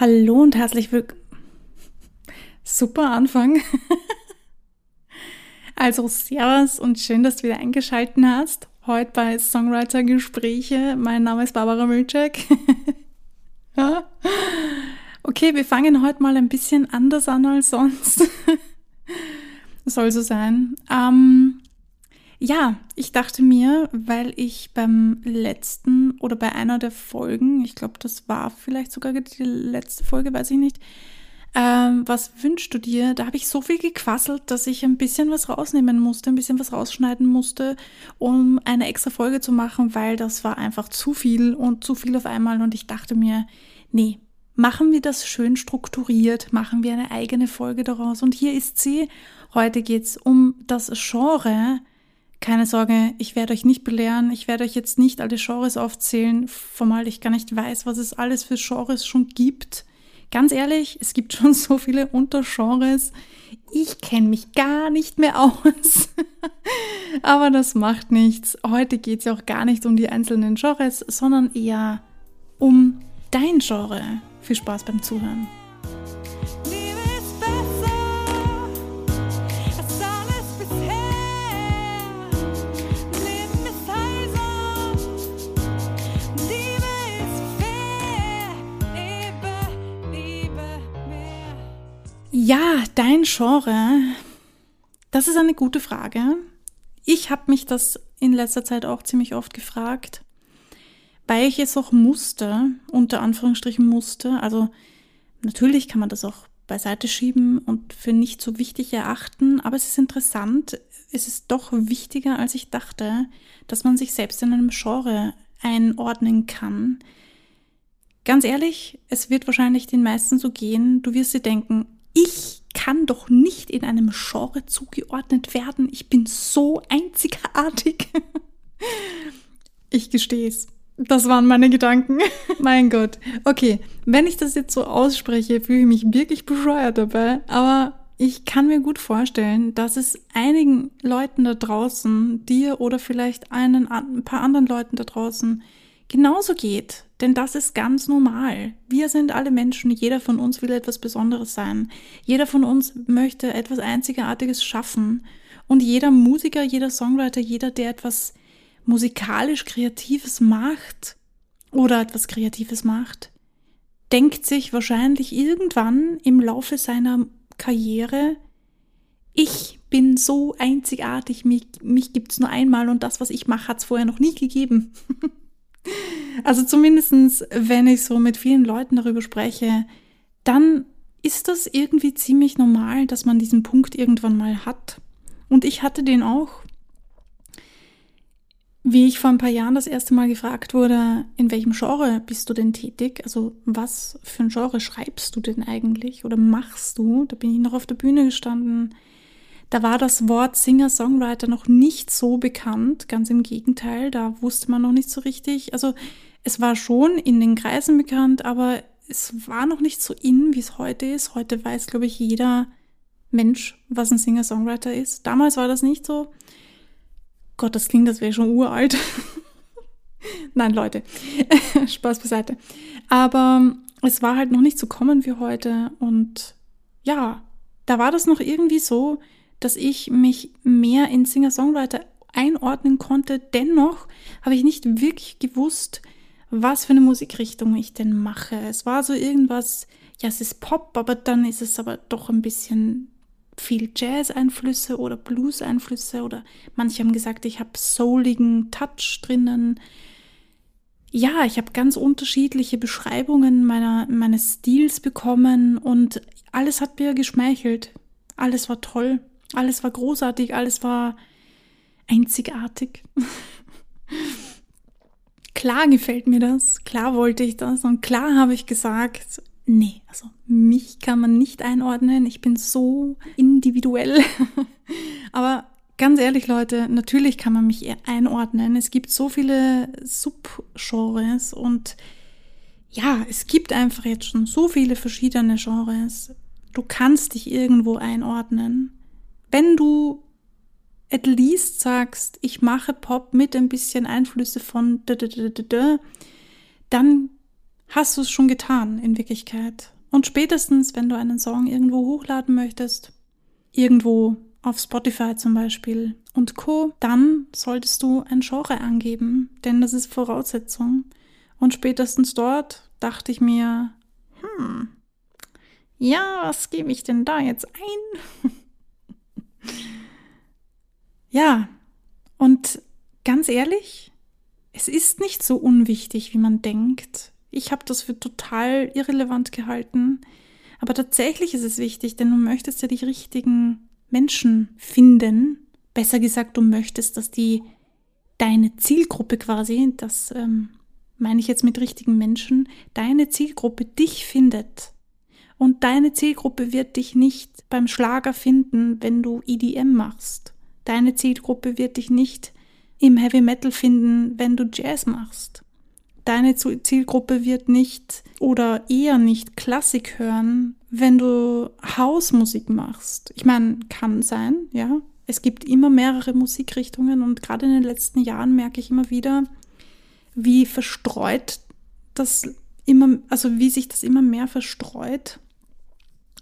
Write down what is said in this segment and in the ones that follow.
Hallo und herzlich willkommen. Super Anfang. also Servus und schön, dass du wieder eingeschaltet hast. Heute bei Songwriter Gespräche. Mein Name ist Barbara Milczek. okay, wir fangen heute mal ein bisschen anders an als sonst. Soll so sein. Ähm, ja, ich dachte mir, weil ich beim letzten oder bei einer der Folgen, ich glaube, das war vielleicht sogar die letzte Folge, weiß ich nicht, ähm, was wünschst du dir? Da habe ich so viel gequasselt, dass ich ein bisschen was rausnehmen musste, ein bisschen was rausschneiden musste, um eine extra Folge zu machen, weil das war einfach zu viel und zu viel auf einmal und ich dachte mir, nee, machen wir das schön strukturiert, machen wir eine eigene Folge daraus und hier ist sie. Heute geht's um das Genre, keine Sorge, ich werde euch nicht belehren, ich werde euch jetzt nicht alle Genres aufzählen, formal ich gar nicht weiß, was es alles für Genres schon gibt. Ganz ehrlich, es gibt schon so viele Untergenres. Ich kenne mich gar nicht mehr aus. Aber das macht nichts. Heute geht es ja auch gar nicht um die einzelnen Genres, sondern eher um dein Genre. Viel Spaß beim Zuhören. Ja, dein Genre, das ist eine gute Frage. Ich habe mich das in letzter Zeit auch ziemlich oft gefragt, weil ich es auch musste, unter Anführungsstrichen musste. Also natürlich kann man das auch beiseite schieben und für nicht so wichtig erachten, aber es ist interessant, es ist doch wichtiger, als ich dachte, dass man sich selbst in einem Genre einordnen kann. Ganz ehrlich, es wird wahrscheinlich den meisten so gehen, du wirst dir denken, ich kann doch nicht in einem Genre zugeordnet werden. Ich bin so einzigartig. Ich gestehe es. Das waren meine Gedanken. mein Gott. Okay, wenn ich das jetzt so ausspreche, fühle ich mich wirklich bescheuert dabei. Aber ich kann mir gut vorstellen, dass es einigen Leuten da draußen, dir oder vielleicht einen, ein paar anderen Leuten da draußen, genauso geht. Denn das ist ganz normal. Wir sind alle Menschen, jeder von uns will etwas Besonderes sein. Jeder von uns möchte etwas Einzigartiges schaffen. Und jeder Musiker, jeder Songwriter, jeder, der etwas musikalisch Kreatives macht oder etwas Kreatives macht, denkt sich wahrscheinlich irgendwann im Laufe seiner Karriere, ich bin so einzigartig, mich, mich gibt's nur einmal und das, was ich mache, hat's vorher noch nie gegeben. Also zumindestens, wenn ich so mit vielen Leuten darüber spreche, dann ist das irgendwie ziemlich normal, dass man diesen Punkt irgendwann mal hat. Und ich hatte den auch. Wie ich vor ein paar Jahren das erste Mal gefragt wurde, in welchem Genre bist du denn tätig? Also was für ein Genre schreibst du denn eigentlich oder machst du? Da bin ich noch auf der Bühne gestanden da war das Wort Singer-Songwriter noch nicht so bekannt, ganz im Gegenteil, da wusste man noch nicht so richtig. Also es war schon in den Kreisen bekannt, aber es war noch nicht so in, wie es heute ist. Heute weiß, glaube ich, jeder Mensch, was ein Singer-Songwriter ist. Damals war das nicht so. Gott, das klingt, das wäre schon uralt. Nein, Leute, Spaß beiseite. Aber es war halt noch nicht so kommen wie heute und ja, da war das noch irgendwie so, dass ich mich mehr in Singer-Songwriter einordnen konnte. Dennoch habe ich nicht wirklich gewusst, was für eine Musikrichtung ich denn mache. Es war so irgendwas, ja, es ist Pop, aber dann ist es aber doch ein bisschen viel Jazz-Einflüsse oder Blues-Einflüsse oder manche haben gesagt, ich habe souligen Touch drinnen. Ja, ich habe ganz unterschiedliche Beschreibungen meiner, meines Stils bekommen und alles hat mir geschmeichelt. Alles war toll. Alles war großartig, alles war einzigartig. klar gefällt mir das, klar wollte ich das und klar habe ich gesagt, nee, also mich kann man nicht einordnen, ich bin so individuell. Aber ganz ehrlich, Leute, natürlich kann man mich einordnen. Es gibt so viele Subgenres und ja, es gibt einfach jetzt schon so viele verschiedene Genres. Du kannst dich irgendwo einordnen. Wenn du at least sagst, ich mache Pop mit ein bisschen Einflüsse von da, da, da, da, da, dann hast du es schon getan in Wirklichkeit. Und spätestens, wenn du einen Song irgendwo hochladen möchtest, irgendwo auf Spotify zum Beispiel und Co., dann solltest du ein Genre angeben, denn das ist Voraussetzung. Und spätestens dort dachte ich mir, hm, ja, was gebe ich denn da jetzt ein? ja, und ganz ehrlich, es ist nicht so unwichtig, wie man denkt. Ich habe das für total irrelevant gehalten. Aber tatsächlich ist es wichtig, denn du möchtest ja die richtigen Menschen finden. Besser gesagt, du möchtest, dass die deine Zielgruppe quasi, das ähm, meine ich jetzt mit richtigen Menschen, deine Zielgruppe dich findet. Und deine Zielgruppe wird dich nicht beim Schlager finden, wenn du EDM machst. Deine Zielgruppe wird dich nicht im Heavy Metal finden, wenn du Jazz machst. Deine Zielgruppe wird nicht oder eher nicht Klassik hören, wenn du Hausmusik machst. Ich meine, kann sein, ja. Es gibt immer mehrere Musikrichtungen und gerade in den letzten Jahren merke ich immer wieder, wie verstreut das immer, also wie sich das immer mehr verstreut.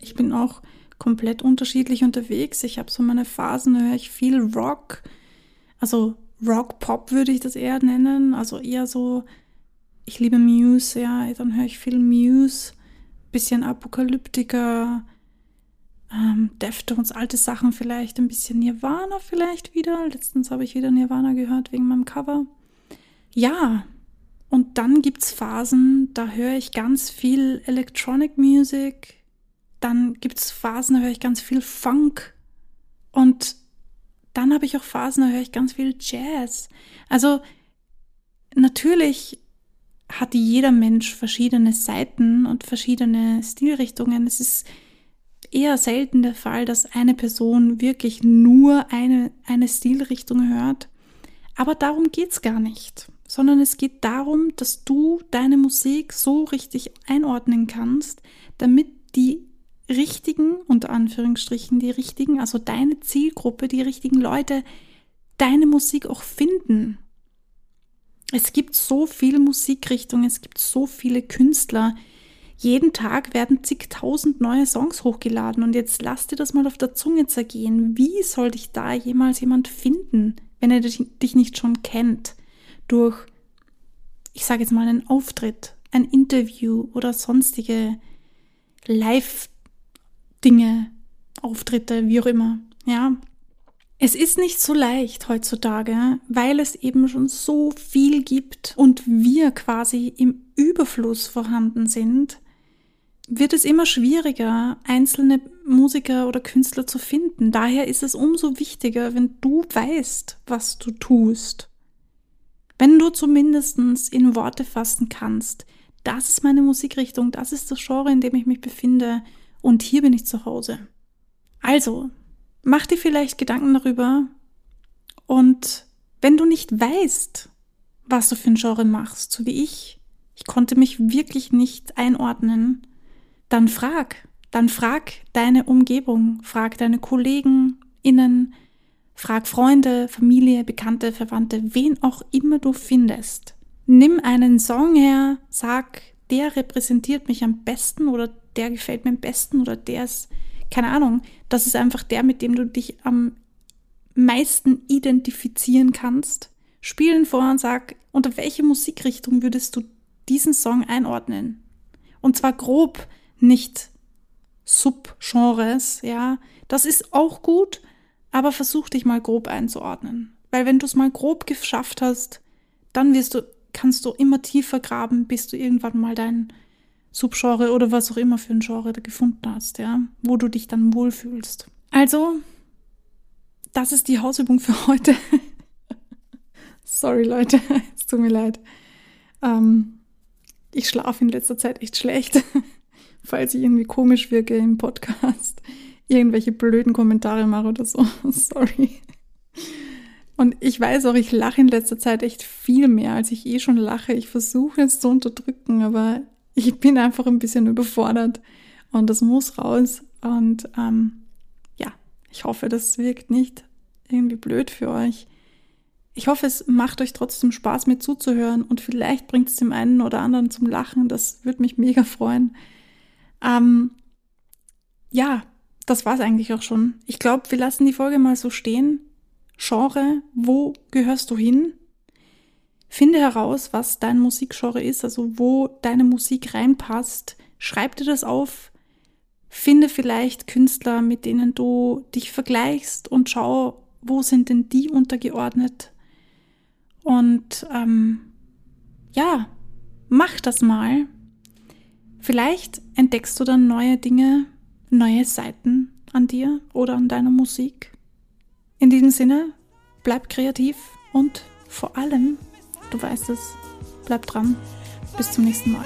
Ich bin auch komplett unterschiedlich unterwegs. Ich habe so meine Phasen, da höre ich viel Rock, also Rock-Pop würde ich das eher nennen, also eher so, ich liebe Muse, ja, dann höre ich viel Muse, bisschen Apokalyptiker, ähm, Deftones, alte Sachen vielleicht, ein bisschen Nirvana vielleicht wieder. Letztens habe ich wieder Nirvana gehört wegen meinem Cover. Ja, und dann gibt es Phasen, da höre ich ganz viel Electronic Music, dann gibt es Phasen, da höre ich ganz viel Funk und dann habe ich auch Phasen, da höre ich ganz viel Jazz. Also natürlich hat jeder Mensch verschiedene Seiten und verschiedene Stilrichtungen. Es ist eher selten der Fall, dass eine Person wirklich nur eine, eine Stilrichtung hört. Aber darum geht's gar nicht, sondern es geht darum, dass du deine Musik so richtig einordnen kannst, damit die richtigen, unter Anführungsstrichen, die richtigen, also deine Zielgruppe, die richtigen Leute, deine Musik auch finden. Es gibt so viele Musikrichtungen, es gibt so viele Künstler. Jeden Tag werden zigtausend neue Songs hochgeladen und jetzt lass dir das mal auf der Zunge zergehen. Wie soll dich da jemals jemand finden, wenn er dich nicht schon kennt? Durch, ich sage jetzt mal, einen Auftritt, ein Interview oder sonstige Live- Dinge, Auftritte, wie auch immer. Ja. Es ist nicht so leicht heutzutage, weil es eben schon so viel gibt und wir quasi im Überfluss vorhanden sind, wird es immer schwieriger, einzelne Musiker oder Künstler zu finden. Daher ist es umso wichtiger, wenn du weißt, was du tust. Wenn du zumindest in Worte fassen kannst, das ist meine Musikrichtung, das ist das Genre, in dem ich mich befinde und hier bin ich zu Hause. Also, mach dir vielleicht Gedanken darüber und wenn du nicht weißt, was du für ein Genre machst, so wie ich, ich konnte mich wirklich nicht einordnen, dann frag, dann frag deine Umgebung, frag deine Kollegen innen, frag Freunde, Familie, Bekannte, Verwandte, wen auch immer du findest. Nimm einen Song her, sag, der repräsentiert mich am besten oder der gefällt mir am besten oder der ist, keine Ahnung, das ist einfach der, mit dem du dich am meisten identifizieren kannst. Spielen vor und sag, unter welche Musikrichtung würdest du diesen Song einordnen? Und zwar grob, nicht Subgenres, ja. Das ist auch gut, aber versuch dich mal grob einzuordnen. Weil wenn du es mal grob geschafft hast, dann wirst du, kannst du immer tiefer graben, bis du irgendwann mal dein Subgenre oder was auch immer für ein Genre du gefunden hast, ja, wo du dich dann wohlfühlst. Also, das ist die Hausübung für heute. Sorry, Leute, es tut mir leid. Ähm, ich schlafe in letzter Zeit echt schlecht, falls ich irgendwie komisch wirke im Podcast, irgendwelche blöden Kommentare mache oder so. Sorry. Und ich weiß auch, ich lache in letzter Zeit echt viel mehr, als ich eh schon lache. Ich versuche es zu unterdrücken, aber ich bin einfach ein bisschen überfordert und das muss raus. Und ähm, ja, ich hoffe, das wirkt nicht irgendwie blöd für euch. Ich hoffe, es macht euch trotzdem Spaß, mir zuzuhören und vielleicht bringt es dem einen oder anderen zum Lachen. Das würde mich mega freuen. Ähm, ja, das war es eigentlich auch schon. Ich glaube, wir lassen die Folge mal so stehen. Genre, wo gehörst du hin? Finde heraus, was dein Musikgenre ist, also wo deine Musik reinpasst. Schreib dir das auf. Finde vielleicht Künstler, mit denen du dich vergleichst und schau, wo sind denn die untergeordnet. Und ähm, ja, mach das mal. Vielleicht entdeckst du dann neue Dinge, neue Seiten an dir oder an deiner Musik. In diesem Sinne, bleib kreativ und vor allem Du weißt es. Bleib dran. Bis zum nächsten Mal.